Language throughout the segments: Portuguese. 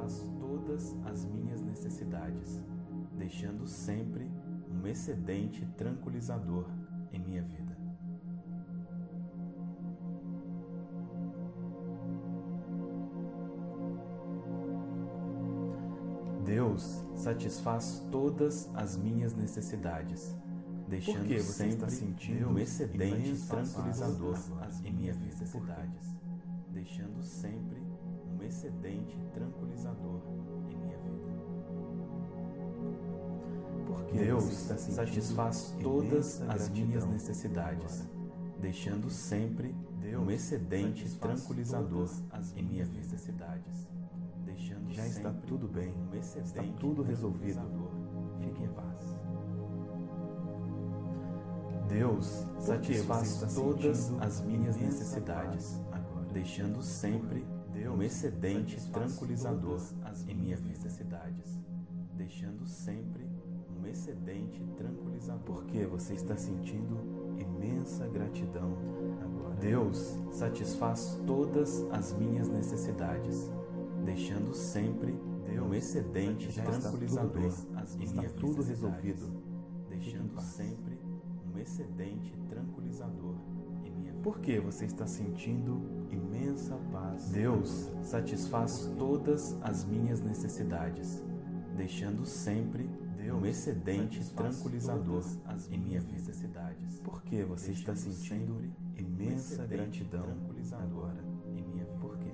satisfaz todas as minhas necessidades, deixando sempre um excedente tranquilizador em minha vida. Deus satisfaz todas as minhas necessidades, deixando você sempre está sentindo um excedente tranquilizador em minhas necessidades, deixando sempre um excedente tranquilizador em minha vida. Porque Deus satisfaz todas as minhas necessidades, deixando sempre Deus um excedente tranquilizador em minhas minhas necessidades, deixando Já está tudo bem, um está tudo resolvido. Fique em minha paz. Deus satisfaz todas as minhas necessidades, agora? deixando sempre Deus um excedente tranquilizador em minhas minhas necessidades, deixando sempre um excedente tranquilizador. Por que você está sentindo imensa gratidão agora? Deus satisfaz todas as minhas necessidades, deixando sempre um excedente tranquilizador bem, em está tudo resolvido. deixando sempre um excedente tranquilizador em minha vida. Por que você está sentindo imensa paz? Deus satisfaz todas as minhas necessidades, deixando sempre um excedente tranquilizador em minhas necessidades. Por que você está sentindo imensa gratidão agora? em minha vida. Por quê?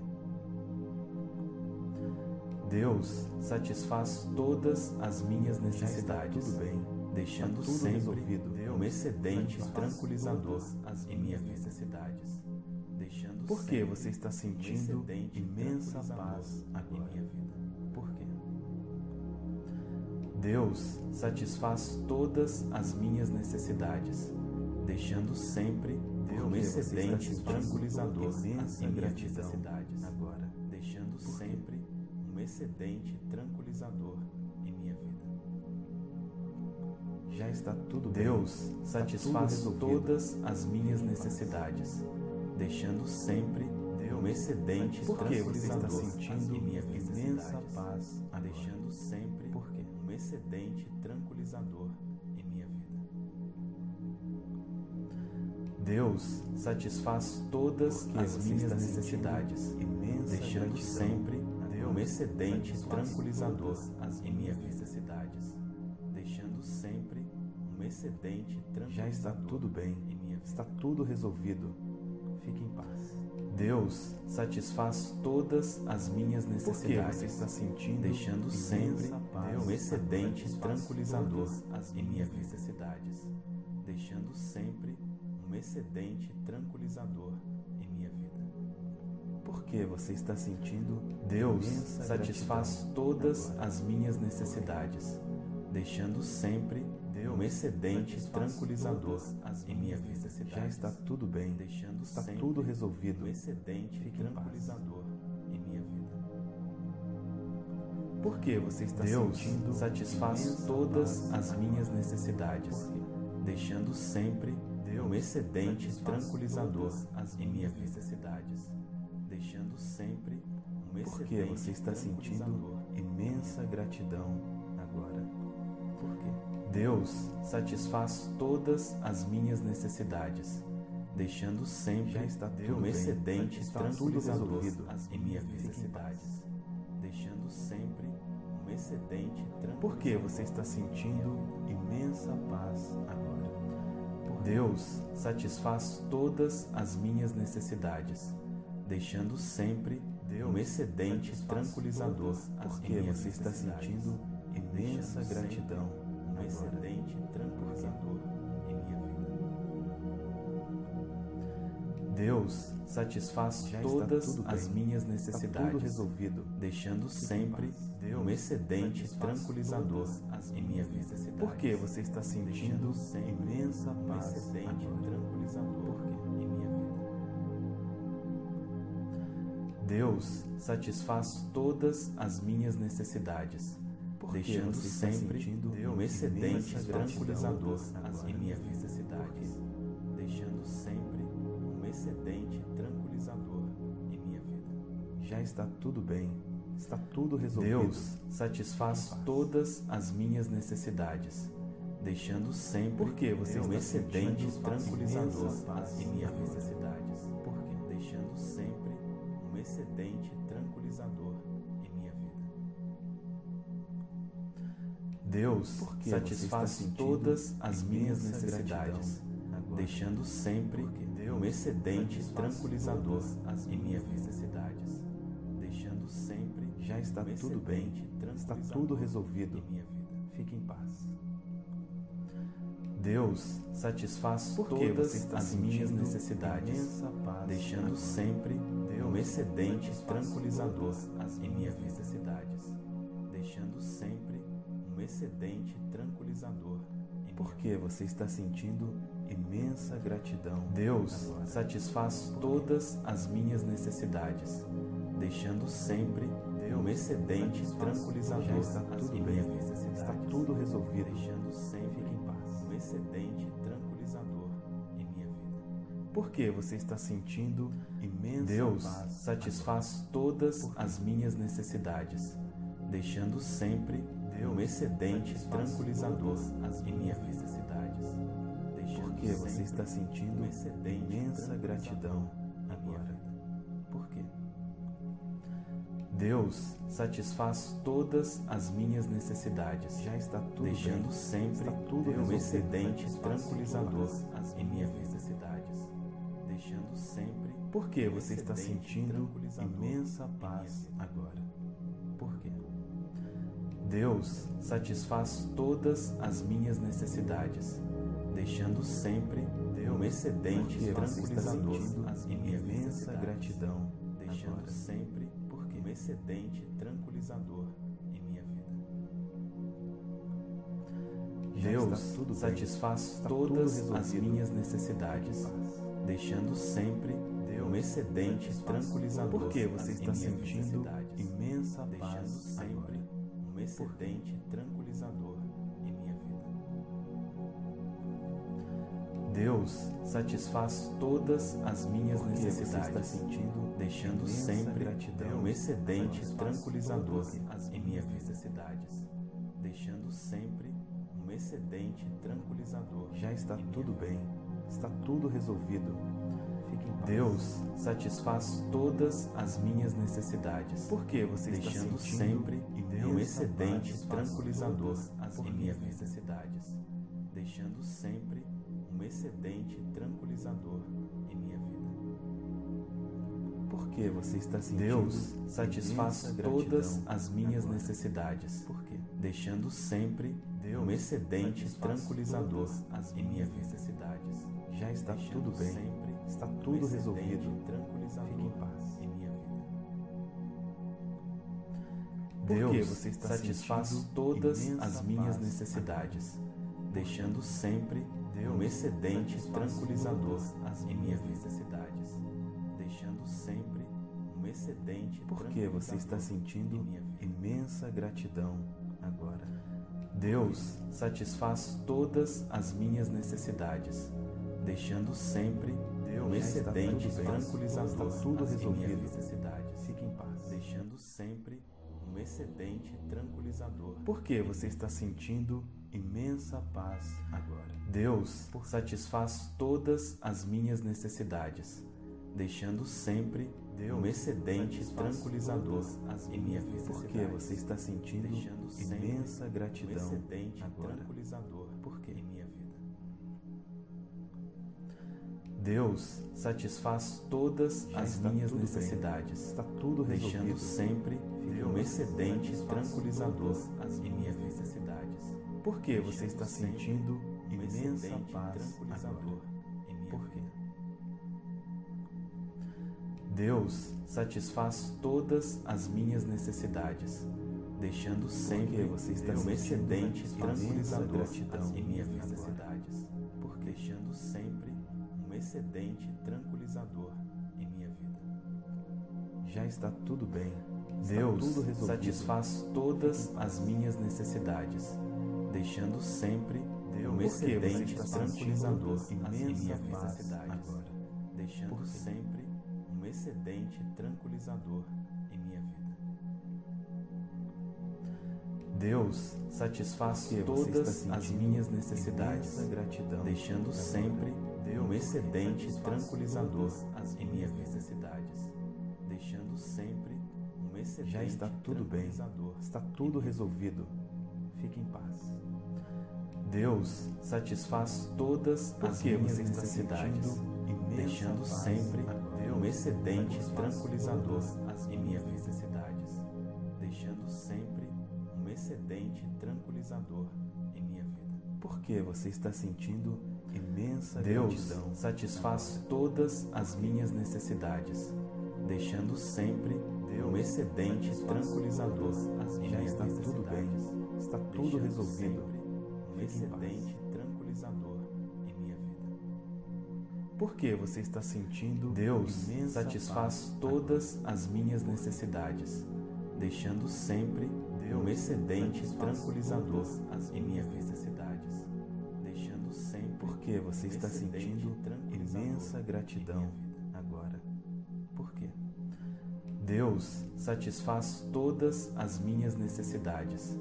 Deus satisfaz todas as minhas necessidades, bem, deixando tudo sempre resolvido. Um excedente satisfaz tranquilizador em minhas necessidades, deixando Por que você está sentindo excedente imensa paz em agora? minha vida. Por quê? Deus satisfaz todas as minhas necessidades, deixando sempre Por um excedente tranquilizador em minhas gratidão necessidades, agora? deixando sempre um excedente tranquilizador Já está tudo bem. Deus satisfaz tudo todas as minhas necessidades, deixando sempre um excedente Por que você está sentindo em minhas imensa paz agora? deixando sempre Por quê? um excedente tranquilizador em minha vida. Deus satisfaz todas Por que as minhas necessidades, deixando sempre um excedente tranquilizador em minhas minhas necessidades, excedente Já está tudo bem, está tudo resolvido. Fique em paz. Deus satisfaz todas as minhas necessidades, você está sentindo deixando sempre paz um excedente tranquilizador Todas em minhas necessidades, deixando sempre um excedente tranquilizador em minha vida. Por que você está sentindo Deus satisfaz todas as minhas necessidades, deixando sempre um excedente tranquilizador em minhas necessidades, Já está tudo bem, deixando está tudo resolvido. um excedente Fique tranquilizador em minha vida. Por que você está Deus sentindo satisfaz todas as minhas necessidades, deixando sempre um excedente tranquilizador em minhas necessidades, deixando sempre um excedente que você está sentindo imensa gratidão? Deus satisfaz todas as minhas necessidades, deixando sempre Já está um excedente tudo tranquilizador resolvido. em minhas necessidades, deixando sempre um excedente tranquilizador. Por que você está sentindo imensa paz agora? Deus satisfaz todas as minhas necessidades, deixando sempre um excedente tranquilizador todas. Por em que minhas você está sentindo imensa gratidão um excedente tranquilizador em minha vida. Deus satisfaz Já todas as minhas necessidades, resolvido. deixando sempre paz. um excedente tranquilizador em minhas necessidades. Por que você está sentindo imensa um paz excedente agora? tranquilizador em minha vida. Deus satisfaz todas as minhas necessidades, Por que deixando você está sempre sentindo um excedente tranquilizador em minhas necessidades, deixando sempre um excedente tranquilizador em minha vida. Já está tudo bem, Está tudo resolvido. Deus satisfaz todas as minhas necessidades, deixando sempre Porque você um excedente tranquilizador em minhas necessidades. Por quê? Deixando sempre um excedente tranquilizador Deus Por que você satisfaz todas as minhas necessidades, agora? deixando sempre Porque um excedente tranquilizador em minhas necessidades, deixando sempre Já está um tudo bem. excedente Está tudo resolvido. minha vida. Fique em paz. Deus satisfaz Porque todas as minhas necessidades, deixando agora. sempre um Deus excedente satisfaz tranquilizador em minhas necessidades, deixando sempre um excedente tranquilizador Porque você está sentindo imensa gratidão. Deus satisfaz todas as minhas necessidades, deixando sempre um excedente tranquilizador Já está tudo em bem. Está tudo resolvido. deixando sempre em paz. um excedente tranquilizador em minha vida. Porque você está sentindo imensa Deus satisfaz todas as minhas necessidades, deixando sempre um excedente tranquilizador em minhas necessidades, deixando Porque você está sentindo um imensa gratidão na minha agora. vida. Por quê? Deus satisfaz todas as minhas necessidades, Já está tudo deixando bem. sempre tudo um excedente tranquilizador em minhas necessidades, deixando sempre Porque você está sentindo imensa minha paz vida. agora. Deus satisfaz todas as minhas necessidades, deixando sempre um excedente Porque tranquilizador minhas imensa gratidão deixando agora. sempre um excedente tranquilizador em minha vida. Deus bem. satisfaz todas as minhas necessidades, deixando sempre um excedente tranquilizador Porque você em está sentindo imensa paz. Excedente tranquilizador em minha vida. Deus satisfaz todas as minhas Porque você está necessidades, sentindo deixando sempre gratidão um excedente tranquilizador em minhas necessidades, deixando sempre um excedente tranquilizador. Já está minha tudo vida. bem. Está tudo resolvido. Deus satisfaz todas as minhas necessidades, Porque você está deixando sentindo sempre imensa um excedente tranquilizador todas em as minhas necessidades, deixando sempre um excedente tranquilizador em minha vida. Porque você está sentindo Deus satisfaz todas as minhas agora. necessidades, Por quê? deixando sempre Deus um excedente tranquilizador todas em minhas necessidades, Já está tudo bem. Está um tudo excedente resolvido. Fique em paz. Porque Deus você está satisfaz todas as minhas necessidades, deixando sempre um Deus excedente satisfaz tranquilizador as em minhas necessidades, deixando sempre um excedente Porque você está sentindo imensa gratidão agora. Deus satisfaz todas as minhas necessidades, deixando sempre um já está excedente tranquilizador Está tudo resolvido. Fique em paz. deixando sempre um excedente tranquilizador. Porque você está sentindo imensa paz agora. Deus satisfaz todas as minhas necessidades, deixando sempre um excedente tranquilizador em minhas necessidades. Porque você está sentindo deixando imensa um gratidão excedente agora. tranquilizador Por quê? em minha vida. Deus satisfaz todas Já as minhas tudo bem. necessidades, Está tudo deixando resolvido. sempre um excedente tranquilizador em minhas necessidades. Porque você está sentindo um imensa paz tranquilizador agora. em minha Por quê? Deus satisfaz todas as minhas necessidades, deixando sempre você está um excedente tranquilizador gratidão em minhas necessidades, Por deixando sempre um excedente tranquilizador em minha vida. Já está tudo bem. Deus satisfaz todas as minhas necessidades, deixando sempre um Porque você excedente tranquilizador em minhas necessidades, agora. deixando Por sempre um excedente tranquilizador em minha vida. Deus satisfaz todas as minhas necessidades, gratidão, deixando sempre um excedente tranquilizador em minhas necessidades, deixando sempre excedente Já está tudo bem, está tudo resolvido. Fique em paz. Deus satisfaz todas as minhas necessidades, deixando sempre um excedente tranquilizador em minhas necessidades, deixando sempre um excedente tranquilizador em minha vida. Por que você está sentindo imensa Deus satisfaz todas as minhas necessidades, deixando sempre um excedente tranquilizador. Já está tudo bem, está tudo resolvido. um excedente tranquilizador em minha vida. Por que você está sentindo Deus satisfaz todas as minhas necessidades, deixando sempre um excedente tranquilizador em minhas necessidades, deixando sempre Por que você está sentindo imensa gratidão Deus satisfaz todas as minhas necessidades,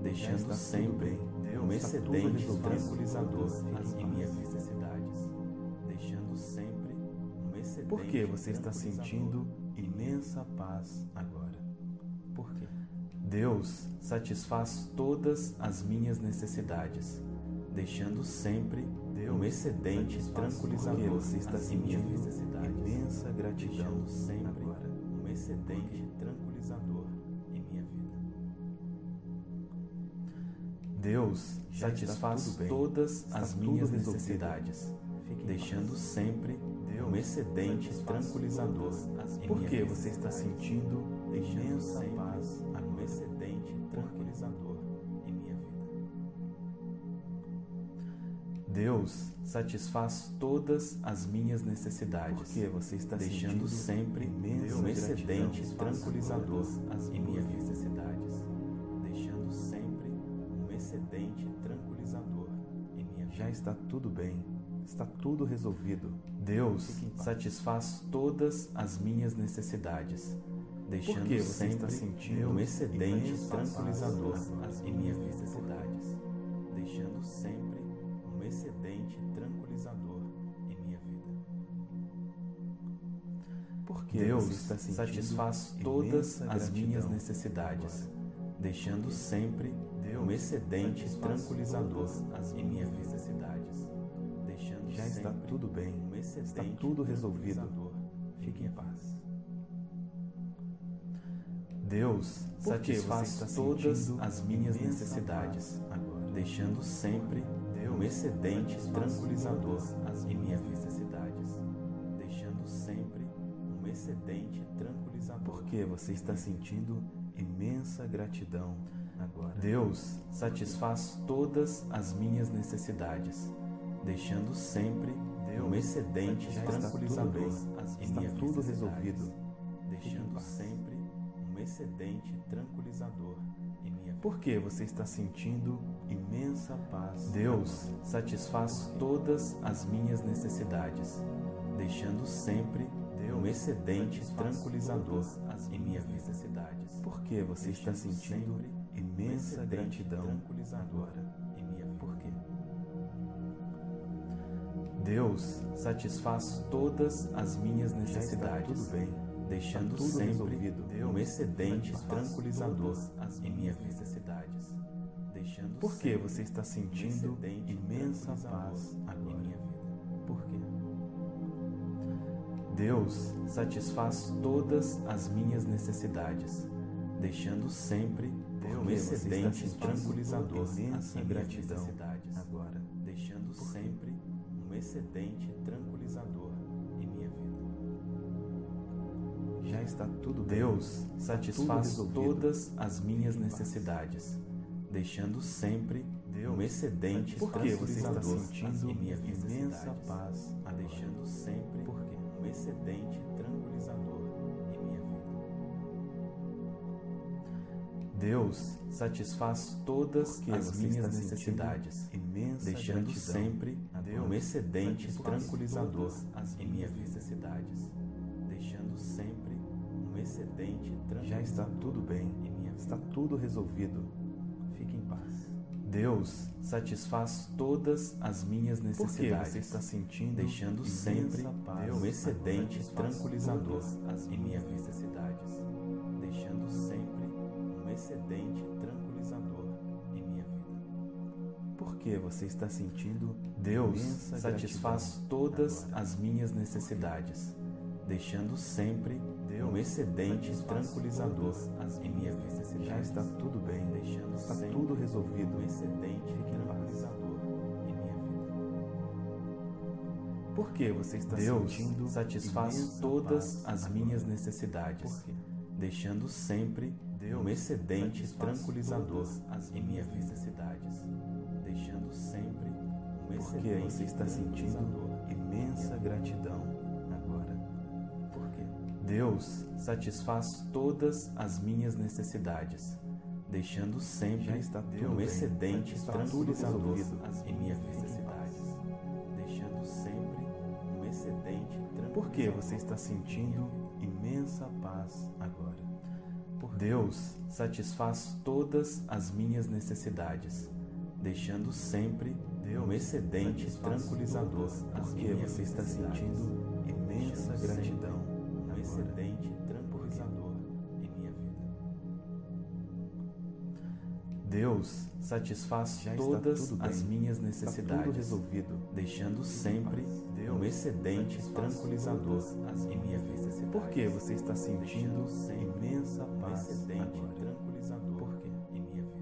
deixando sempre. Deus um excedente tranquilizador em minhas necessidades, deixando sempre um excedente Por que você está sentindo imensa paz agora? Por quê? Deus satisfaz todas as minhas necessidades, deixando sempre um excedente tranquilizador você está sentindo imensa gratidão sempre agora? Excedente tranquilizador em minha vida. Deus Já satisfaz todas Está as minhas necessidades, deixando paz. sempre um excedente tranquilizador Por que você está sentindo imensa paz um excedente tranquilizador em minha vida. Deus satisfaz todas as minhas necessidades, Por que você está deixando sempre um excedente tranquilizador As em minhas minhas necessidades, deixando sempre um excedente tranquilizador em minha vida. Já está tudo bem, está tudo resolvido. Deus satisfaz todas as minhas necessidades, deixando que você sempre está sentindo um excedente tranquilizador em minhas necessidades, deixando sempre um excedente tranquilizador em minha vida. Por que Deus está satisfaz todas as minhas necessidades, deixando sempre um excedente tranquilizador em minhas necessidades, deixando Já está tudo bem, um está tudo resolvido. Fique minha em paz. Deus satisfaz todas as minhas necessidades, agora? deixando sempre um excedente tranquilizador em minhas necessidades, deixando sempre um excedente tranquilizador. Por que você está sentindo imensa gratidão agora? Deus satisfaz todas as minhas necessidades, deixando sempre um excedente tranquilizador em está minhas tudo resolvido. Deixando sempre um excedente tranquilizador em minha vida. Por que você está sentindo imensa paz? Deus satisfaz todas as minhas necessidades, deixando sempre um excedente tranquilizador em minhas necessidades. Por que você está sentindo imensa gratidão agora? em minha vida. Por quê? Deus satisfaz todas as minhas necessidades, tudo bem, deixando tudo sempre resolvido. um excedente tranquilizador em minhas necessidades, Por que você está sentindo imensa paz em agora? minha vida. Por quê? Deus satisfaz todas as minhas necessidades, deixando sempre Por um excedente tranquilizador em minhas gratidão necessidades, agora? deixando sempre um excedente tranquilizador está tudo bem. Deus satisfaz tudo todas as minhas necessidades, deixando sempre Deus um excedente Por que você está tranquilizador sentindo em minhas imensa paz agora? deixando sempre Por quê? um excedente tranquilizador em minha vida. Deus satisfaz todas Por que as minhas necessidades, deixando sempre um excedente tranquilizador em minhas necessidades, tranquilizador Já está tudo bem, em minha vida. está tudo resolvido. Fique em paz. Deus satisfaz todas as minhas necessidades. você está sentindo deixando sempre um excedente tranquilizador em minhas necessidades, deixando sempre um excedente tranquilizador em minha vida. Por que você está sentindo Deus satisfaz todas as minhas necessidades, deixando sempre um excedente tranquilizador. em minha vida. Já está tudo bem, deixando está tudo resolvido. Um excedente tranquilizador em minha vida. Por que você está Deus sentindo satisfaz todas as minhas necessidades, deixando sempre um excedente tranquilizador em minhas necessidades, deixando sempre um excedente Porque você está sentindo imensa gratidão Deus satisfaz todas as minhas necessidades, deixando sempre um excedente tranquilizador em minhas necessidades, deixando sempre um excedente. Por que você está sentindo imensa paz agora? Deus satisfaz todas as minhas necessidades, deixando sempre um excedente tranquilizador. Porque você está sentindo imensa gratidão excedente tranquilizador em minha vida. Deus satisfaz Já todas as minhas necessidades, resolvido, deixando sempre um excedente tranquilizador em minha vida. Por que você está sentindo imensa paz excedente tranquilizador em minha vida?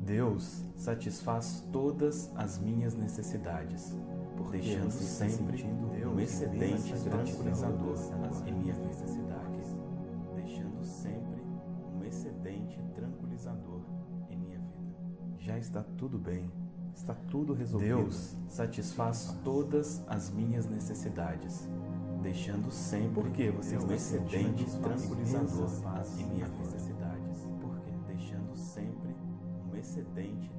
Deus satisfaz todas as minhas necessidades deixando sempre um excedente tranquilizador em minhas necessidades, deixando sempre um excedente tranquilizador em minha vida. Já está tudo bem, está tudo resolvido. Deus satisfaz todas as minhas necessidades, deixando sempre Porque você um excedente tranquilizador em minhas necessidades, porque deixando sempre um excedente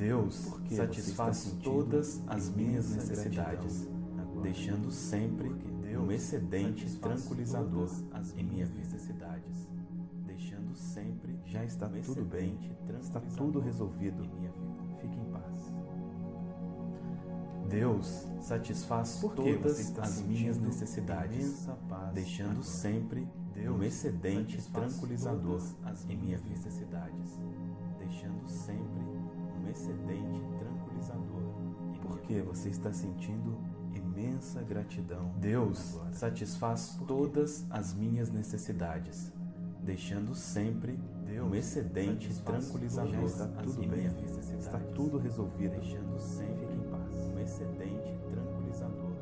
Deus satisfaz todas as minhas necessidades, deixando sempre um excedente tranquilizador em minhas necessidades, deixando sempre já está tudo bem, está tudo resolvido. Fique em paz. Deus satisfaz todas as minhas necessidades, deixando sempre um excedente tranquilizador em minhas necessidades, deixando sempre excedente tranquilizador. Porque você está sentindo imensa gratidão. Deus agora. satisfaz todas as minhas necessidades, deixando sempre Deus um excedente tranquilizador. está tudo bem, está tudo resolvido, deixando sempre em paz. um excedente tranquilizador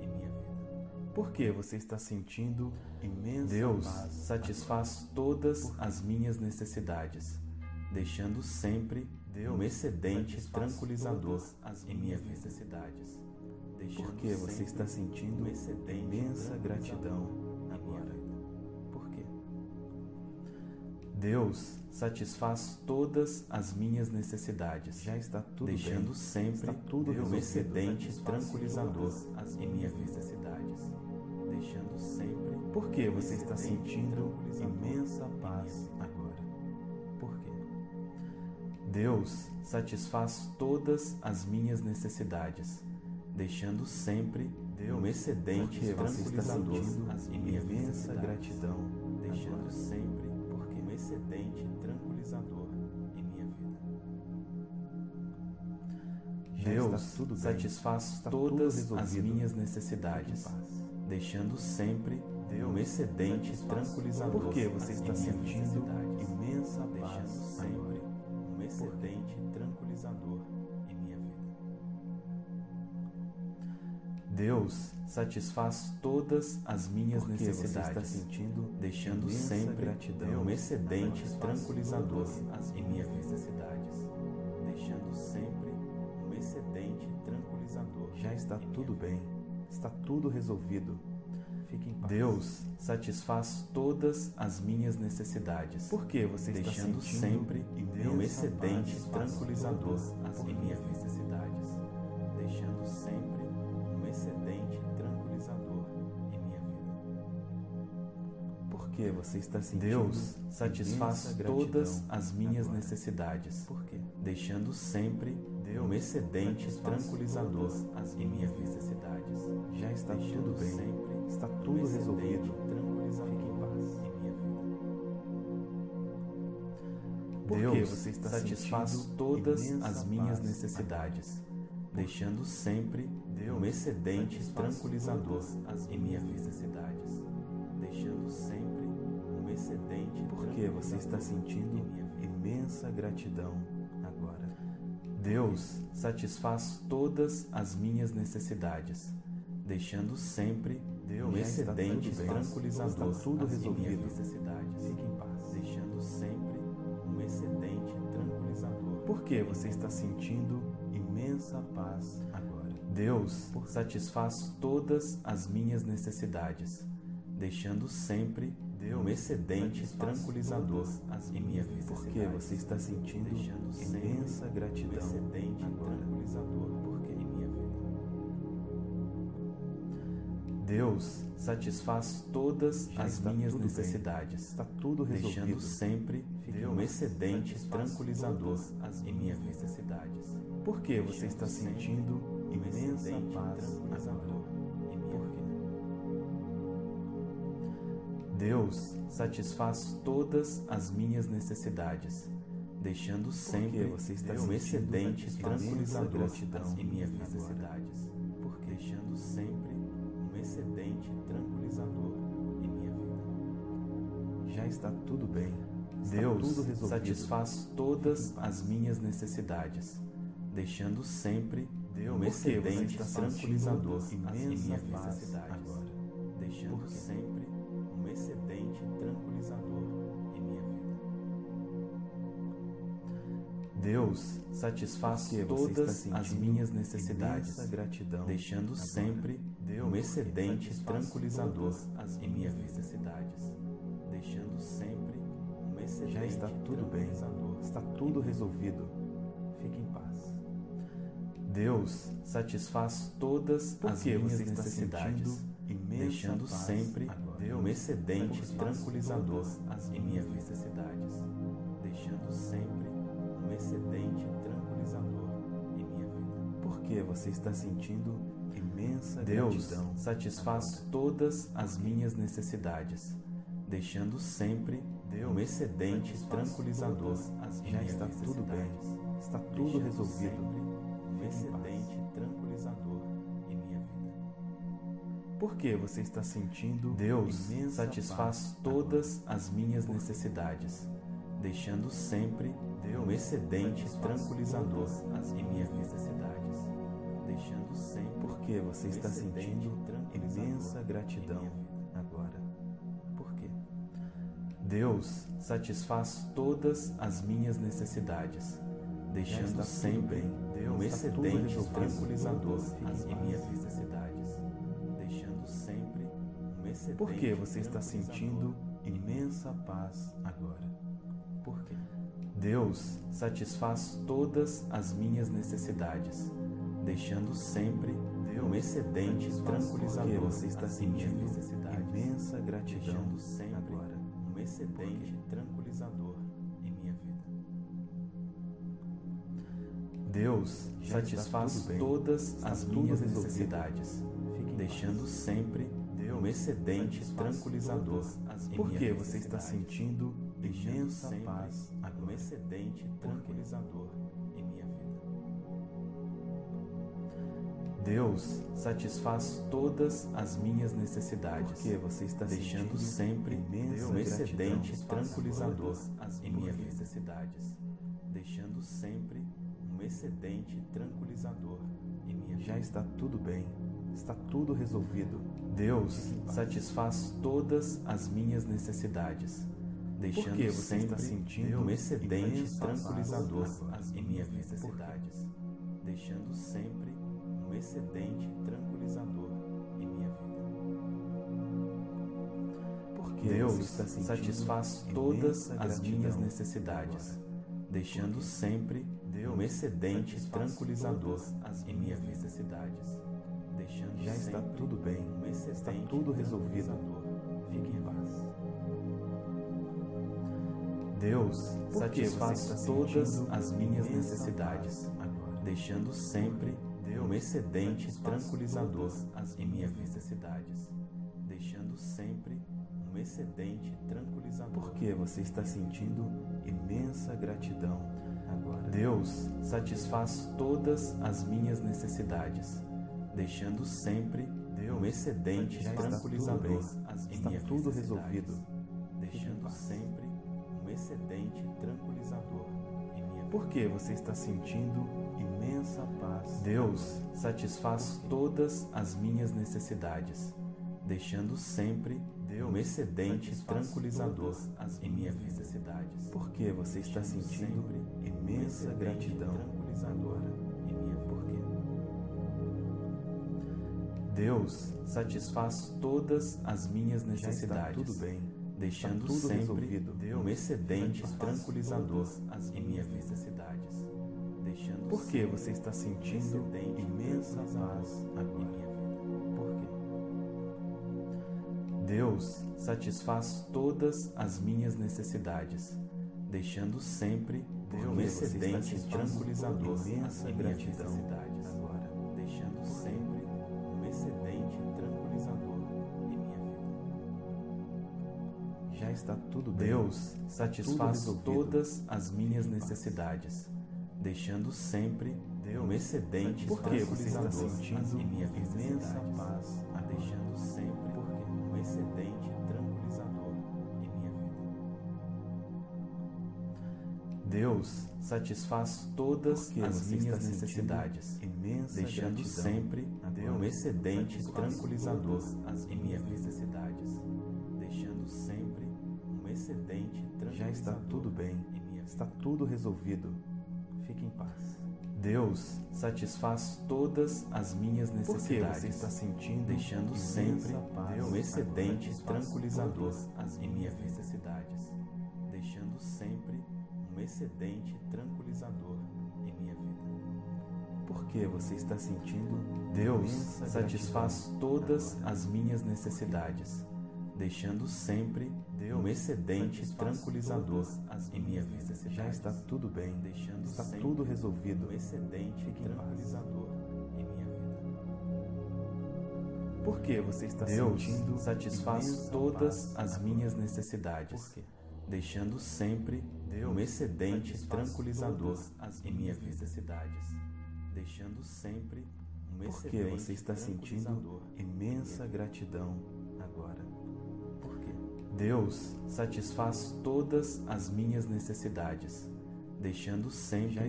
em minha vida. Porque você está sentindo imensa Deus paz. Satisfaz todas as minhas necessidades, deixando sempre um excedente tranquilizador em minhas necessidades. Porque você está sentindo imensa gratidão agora. Por quê? Deus satisfaz todas as minhas necessidades. Já está tudo deixando bem. sempre tudo um excedente tranquilizador em minhas necessidades, deixando sempre. Por que você está sentindo imensa paz Deus satisfaz todas as minhas necessidades, deixando sempre um excedente tranquilizador em minha imensa gratidão, deixando sempre porque? um excedente tranquilizador em minha vida. Deus satisfaz todas as minhas necessidades, deixando sempre um excedente tranquilizador. Porque você está sentindo imensa paz excedente tranquilizador em minha vida. Deus satisfaz todas as minhas Porque necessidades, sentindo deixando sempre gratidão um excedente tranquilizador em minhas necessidades, deixando sempre um excedente tranquilizador. Já está tudo bem, está tudo resolvido Deus satisfaz todas as minhas necessidades. Por que você está deixando sempre um excedente tranquilizador em minhas necessidades, deixando sempre um excedente tranquilizador em minha vida. Porque você está sentindo Deus satisfaz todas as minhas agora. necessidades. Por quê? Deixando sempre Deus um excedente tranquilizador em minhas necessidades. Já está tudo bem. Sempre está tudo um resolvido. Porque você está satisfaz todas as minhas necessidades, deixando sempre um excedente tranquilizador em minhas necessidades, deixando sempre um excedente porque você está sentindo imensa gratidão agora. Deus satisfaz todas as minhas necessidades, deixando sempre um excedente tranquilizador tudo resolvido. Porque você está sentindo imensa paz agora. Deus satisfaz todas as minhas necessidades, deixando sempre um excedente tranquilizador em minhas necessidades. Porque você está sentindo imensa gratidão. Um excedente agora. tranquilizador Deus satisfaz todas Já as minhas necessidades, está tudo resolvido. deixando sempre um excedente tranquilizador em minhas necessidades. Porque você está sentindo imensa paz agora. Deus satisfaz todas as minhas necessidades, deixando sempre você está um excedente tranquilizador em minhas necessidades, deixando sempre excedente tranquilizador em minha vida. Já está tudo bem. Está Deus tudo satisfaz todas as minhas necessidades, deixando sempre um Porque você excedente tranquilizador em paz necessidades, agora. deixando Porque sempre um excedente tranquilizador em minha vida. Deus satisfaz todas as minhas necessidades, gratidão deixando sempre Deus um excedente tranquilizador todas em minhas necessidades, deixando sempre um excedente Já está tudo bem. Está tudo resolvido. Fique em paz. Deus satisfaz todas as minhas você está necessidades, deixando sempre agora. um excedente tranquilizador em minhas necessidades, deixando sempre um excedente Porque você está sentindo imensa Deus gratidão satisfaz agora. todas as minhas necessidades, deixando sempre um excedente tranquilizador Já está tudo bem. Está tudo resolvido. um excedente tranquilizador em minha vida. Porque você está sentindo Deus satisfaz todas as minhas necessidades, deixando sempre um excedente tranquilizador em minhas necessidades, Porque você está sentindo imensa gratidão agora. Por quê? Deus satisfaz todas as minhas necessidades, deixando sempre um tudo excedente tranquilizador em minhas necessidades, deixando sempre um excedente Porque você está sentindo imensa paz agora. Por quê? Deus satisfaz todas as minhas necessidades, deixando sempre um excedente Porque tranquilizador você está minhas sentindo imensa gratidão sempre agora. um excedente tranquilizador em minha vida. Deus Já satisfaz todas as minhas necessidades, deixando sempre um excedente tranquilizador em Porque você está sentindo imensa paz um agora. excedente tranquilizador em minha vida. Deus satisfaz todas as minhas necessidades, Porque você está deixando sempre um excedente tranquilizador em minhas necessidades, deixando sempre um excedente tranquilizador em minha Já vida. está tudo bem. Está tudo resolvido. Deus satisfaz todas as minhas necessidades, deixando Porque você está sempre sentindo um excedente tranquilizador em minhas necessidades, deixando sempre um excedente tranquilizador em minha vida. Porque Deus satisfaz todas as minhas necessidades, deixando sempre um excedente tranquilizador em minhas necessidades, deixando Já está tudo bem. um Está tudo resolvido. Fique em minha paz. vida. Deus satisfaz todas as minhas necessidades, deixando sempre um excedente tranquilizador em minhas necessidades, deixando sempre um excedente tranquilizador. Porque você está sentindo imensa gratidão. Agora, Deus satisfaz todas as minhas necessidades, deixando sempre um excedente tranquilizador em minhas tudo resolvido, deixando sempre um excedente tranquilizador em minha Por que você está sentindo imensa paz? Deus satisfaz todas as minhas necessidades, deixando sempre um excedente tranquilizador em minhas necessidades. Por que você está sentindo imensa gratidão tranquilizadora em minha porquê? Deus satisfaz todas as minhas necessidades. tudo bem, deixando tudo sempre resolvido. um excedente tranquilizador em minhas necessidades. Deixando Por que você está sentindo imensa paz agora? Deus satisfaz todas as minhas necessidades, deixando sempre um excedente tranquilizador em minhas necessidades. Tudo. Deus satisfaz todas as minhas necessidades, deixando sempre um excedente tranquilizador em minha imensa paz, a deixando sempre excedente tranquilizador em minha vida. Deus satisfaz todas as minhas necessidades, deixando sempre um excedente tranquilizador em minhas necessidades, tranquilizador. Já está tudo bem, está tudo resolvido. Fique em paz. Deus satisfaz todas as minhas necessidades. Você está sentindo, deixando sempre um excedente tranquilizador em minhas necessidades, deixando sempre um excedente tranquilizador em minha vida. Por que você está sentindo? Deus satisfaz todas as minhas necessidades, deixando sempre um excedente tranquilizador em minha vida. Já está tudo bem, deixando está tudo resolvido. Um excedente tranquilizador em minha vida. Por que você está Deus sentindo satisfaz todas as minhas necessidades, deixando sempre um excedente tranquilizador em minhas necessidades, deixando sempre um excedente Por que você está sentindo imensa gratidão agora? Deus satisfaz todas as minhas necessidades, deixando sempre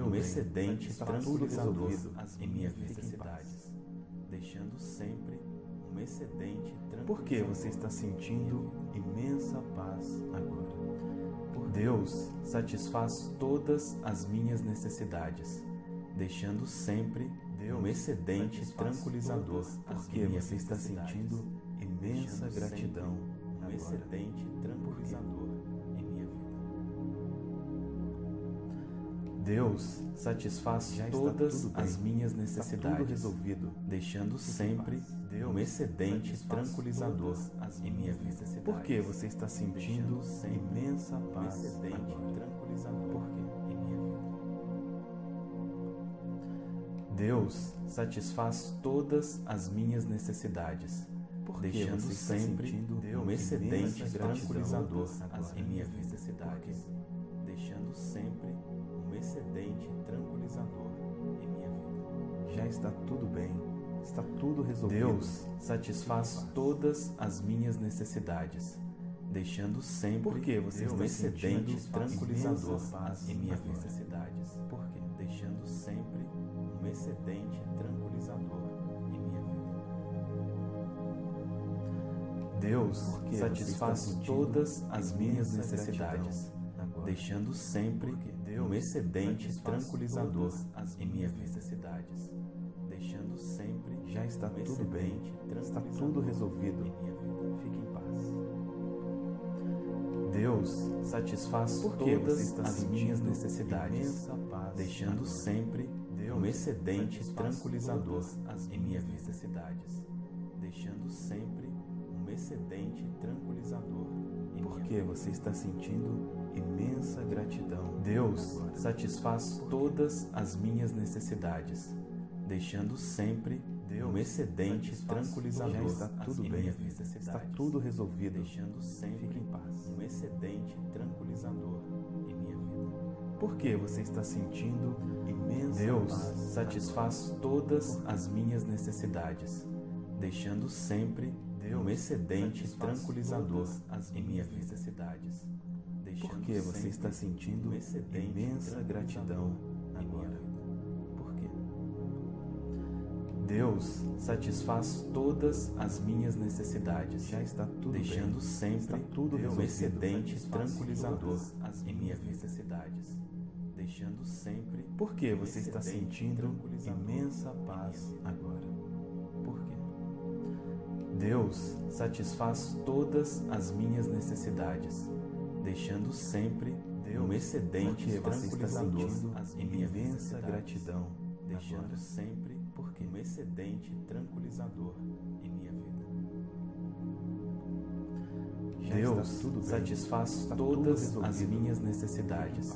um excedente tranquilizador em minhas necessidades, deixando sempre um excedente tranquilizador. Por que você está sentindo imensa paz agora? Deus satisfaz todas as minhas necessidades, deixando sempre um excedente tranquilizador. Por que você está sentindo imensa gratidão um excedente tranquilizador em minha vida. Deus satisfaz todas as minhas necessidades, resolvido, deixando sempre um excedente tranquilizador em minha vida. Por que você está sentindo imensa paz? Um excedente tranquilizador Por quê? Deus satisfaz todas as minhas necessidades deixando sempre um excedente tranquilizador em minhas necessidades, deixando sempre um excedente tranquilizador em minha vida. Já está tudo bem, está tudo resolvido. Deus satisfaz todas as minhas necessidades, deixando sempre você um excedente tranquilizador em minhas necessidades. Por quê? Deixando sempre um excedente Deus satisfaz todas as minhas necessidades, deixando sempre um excedente tranquilizador em minhas necessidades, deixando sempre já está tudo bem, está tudo resolvido. Fique em paz. Deus satisfaz todas as minhas necessidades, deixando sempre um excedente tranquilizador em minhas necessidades, deixando sempre excedente tranquilizador Porque você está sentindo imensa gratidão. Deus satisfaz todas as minhas necessidades, deixando sempre um excedente tranquilizador. Já está tudo bem, está tudo resolvido. Deixando sempre Fique em paz. um excedente tranquilizador em minha vida. Por que você está sentindo imensa Deus paz? satisfaz todas as minhas necessidades, deixando sempre um excedente tranquilizador em minhas necessidades. Por que você está sentindo imensa gratidão agora? Por quê? Deus satisfaz todas as minhas necessidades. Já está tudo deixando bem. sempre está tudo um excedente tranquilizador em minhas necessidades. Deixando sempre. Por que você está sentindo imensa paz agora? Deus satisfaz todas as minhas necessidades deixando sempre um excedente tranquilizador em minha imensa gratidão, deixando agora. sempre porque um excedente tranquilizador em minha vida. Deus satisfaz todas as minhas necessidades,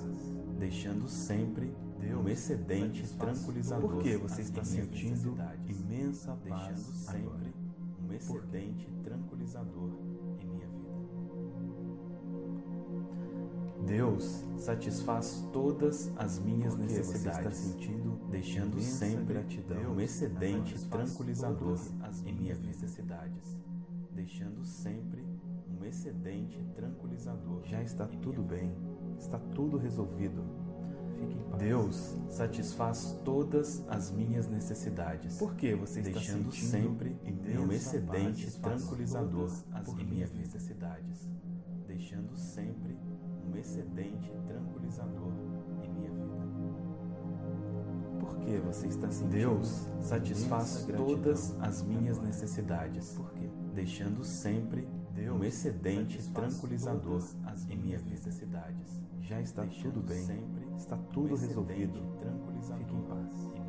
deixando sempre um excedente tranquilizador. Por que você está sentindo imensa paz deixando sempre um excedente tranquilizador Deus satisfaz todas as minhas necessidades, sentindo deixando sempre gratidão, um excedente tranquilizador em minhas necessidades, deixando sempre um excedente tranquilizador. Já está tudo bem, está tudo resolvido. Deus satisfaz todas as minhas necessidades. Por que você está deixando sempre um excedente tranquilizador em minhas necessidades, deixando sempre um excedente tranquilizador em minha vida. Por que você está sentindo? Deus satisfaz todas as minhas necessidades, deixando sempre Deus um excedente tranquilizador em minhas necessidades. Já está tudo bem, está tudo resolvido. Fique em paz. Minha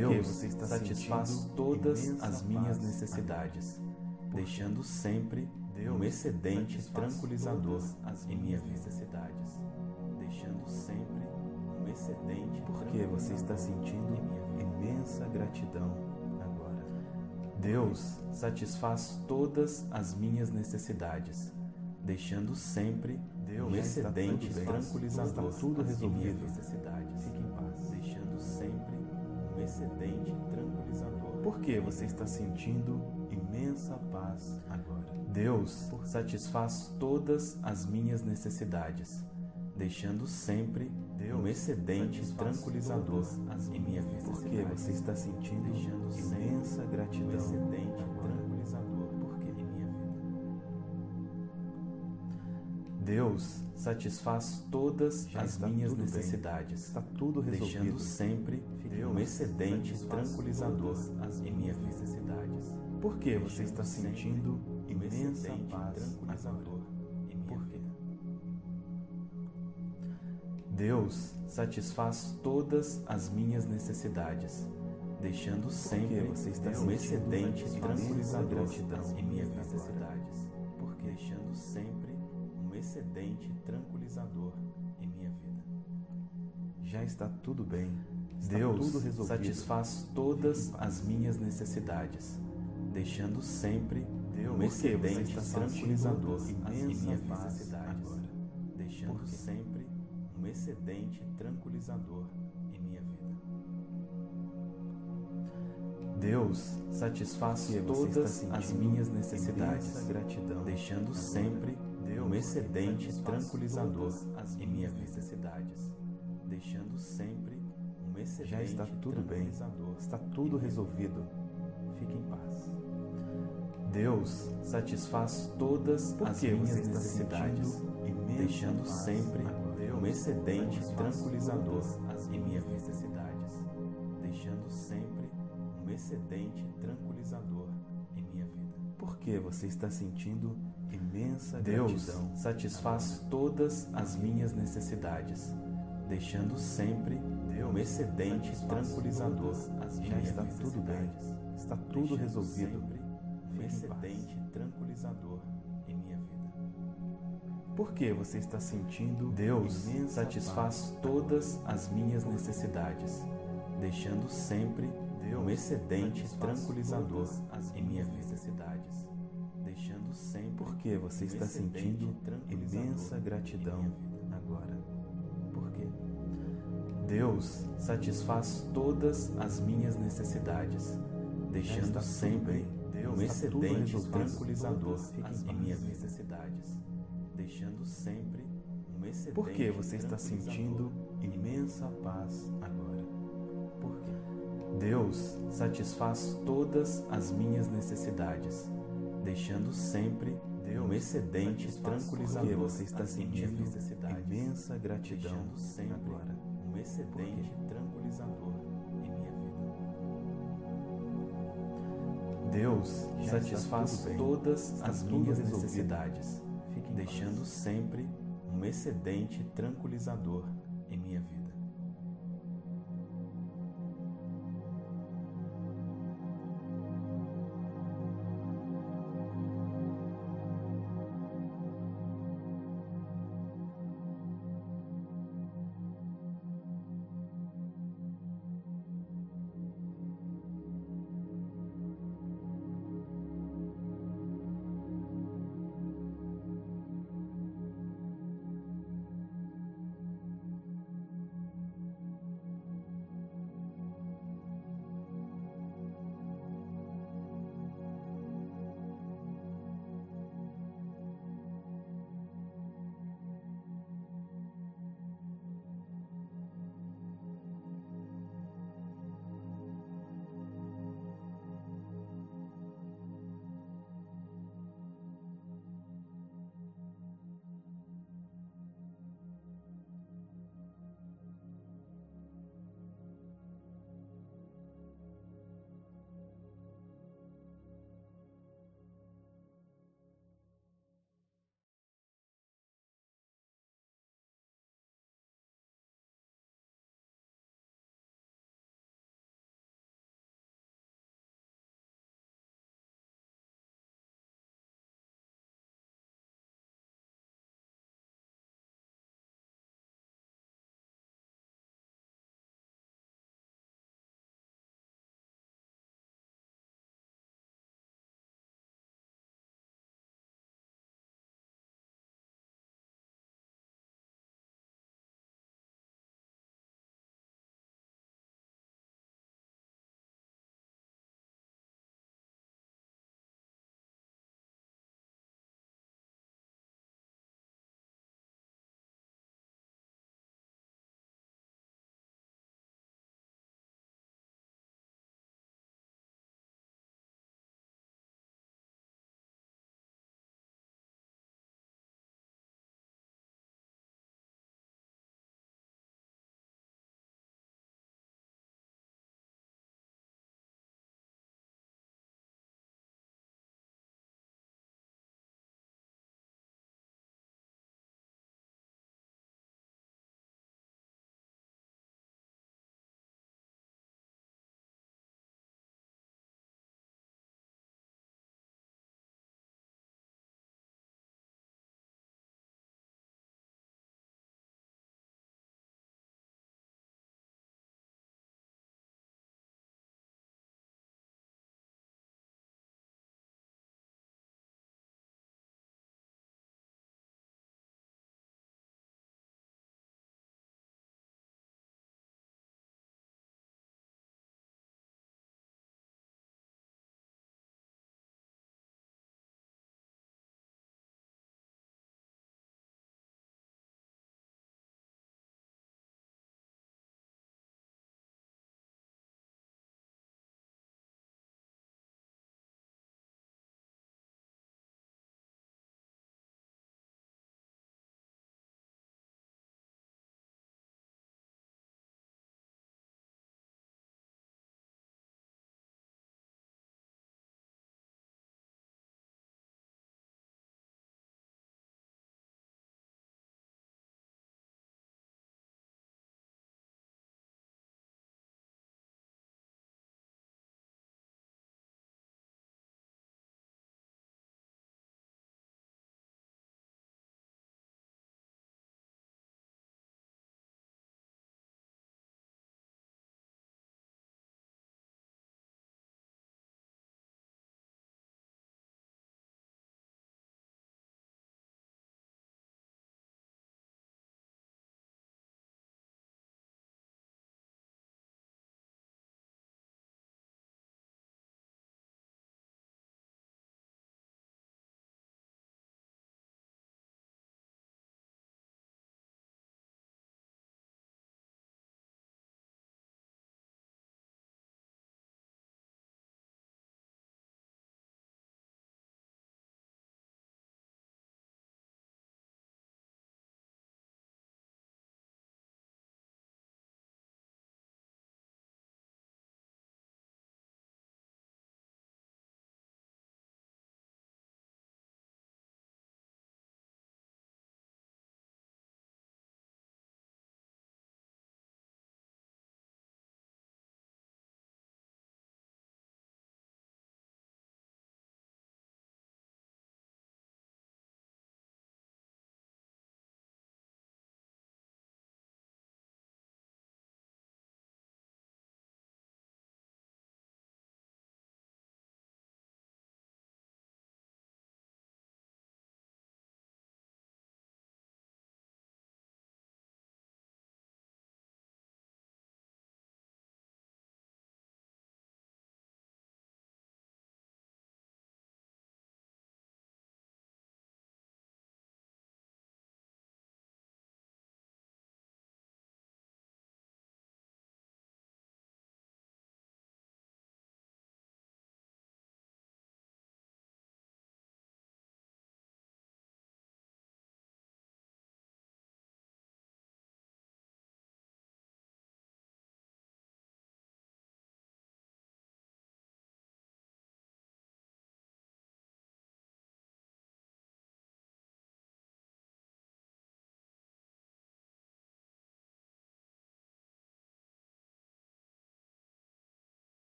vida. Deus você está satisfaz todas as minhas necessidades, deixando sempre um excedente tranquilizador em minhas necessidades, deixando sempre um excedente. Por que você está sentindo imensa gratidão agora? Deus satisfaz todas as minhas necessidades, deixando sempre um excedente tranquilizador está tudo em minhas resolvido. necessidades. Fique em paz. deixando sempre um excedente tranquilizador. Por que você está sentindo imensa paz agora? Deus satisfaz todas as minhas necessidades, deixando sempre um excedente tranquilizador em minhas Por que você está sentindo imensa um gratidão excedente Deus satisfaz todas Já as minhas tudo bem. necessidades, Está tudo resolvido. deixando sempre Fique um excedente tranquilizador Todas em minhas necessidades. Por que você está sentindo imensa paz tranquilizador agora? em minha Por quê? Deus satisfaz todas as minhas necessidades, deixando sempre você está um excedente tranquilizador em minhas necessidades, porque deixando sempre um excedente tranquilizador em minha vida. Já está tudo bem. Está Deus tudo satisfaz todas as minhas necessidades, deixando sempre um que você excedente tranquilizador em paz necessidades, agora? deixando sempre um excedente tranquilizador em minha vida. Deus satisfaz todas as minhas necessidades, gratidão deixando sempre um excedente tranquilizador em minhas necessidades, deixando sempre um excedente Já está tudo bem. tranquilizador Está tudo resolvido. Fique em paz. Deus satisfaz todas Por as minhas necessidades, deixando paz sempre um excedente tranquilizador em minhas necessidades, deixando sempre um excedente tranquilizador em minha vida. Por que você está sentindo imensa Deus gratidão. Satisfaz todas as minhas necessidades, deixando sempre um excedente tranquilizador. Já está tudo bem. Está tudo resolvido. um excedente tranquilizador em minha vida. Por que você está sentindo Deus satisfaz todas as minhas necessidades, deixando sempre um excedente tranquilizador em minhas necessidades, porque você está sentindo imensa gratidão agora. Porque Deus satisfaz todas as minhas necessidades, deixando sempre um excedente tranquilizador em minhas necessidades, deixando sempre um excedente Porque você está sentindo imensa paz agora. Porque Deus satisfaz todas as minhas necessidades, deixando sempre um excedente tranquilizador. Porque você está sentindo imensa gratidão sempre agora. Um excedente tranquilizador em minha vida. Deus satisfaz todas as minhas necessidades, deixando sempre um excedente tranquilizador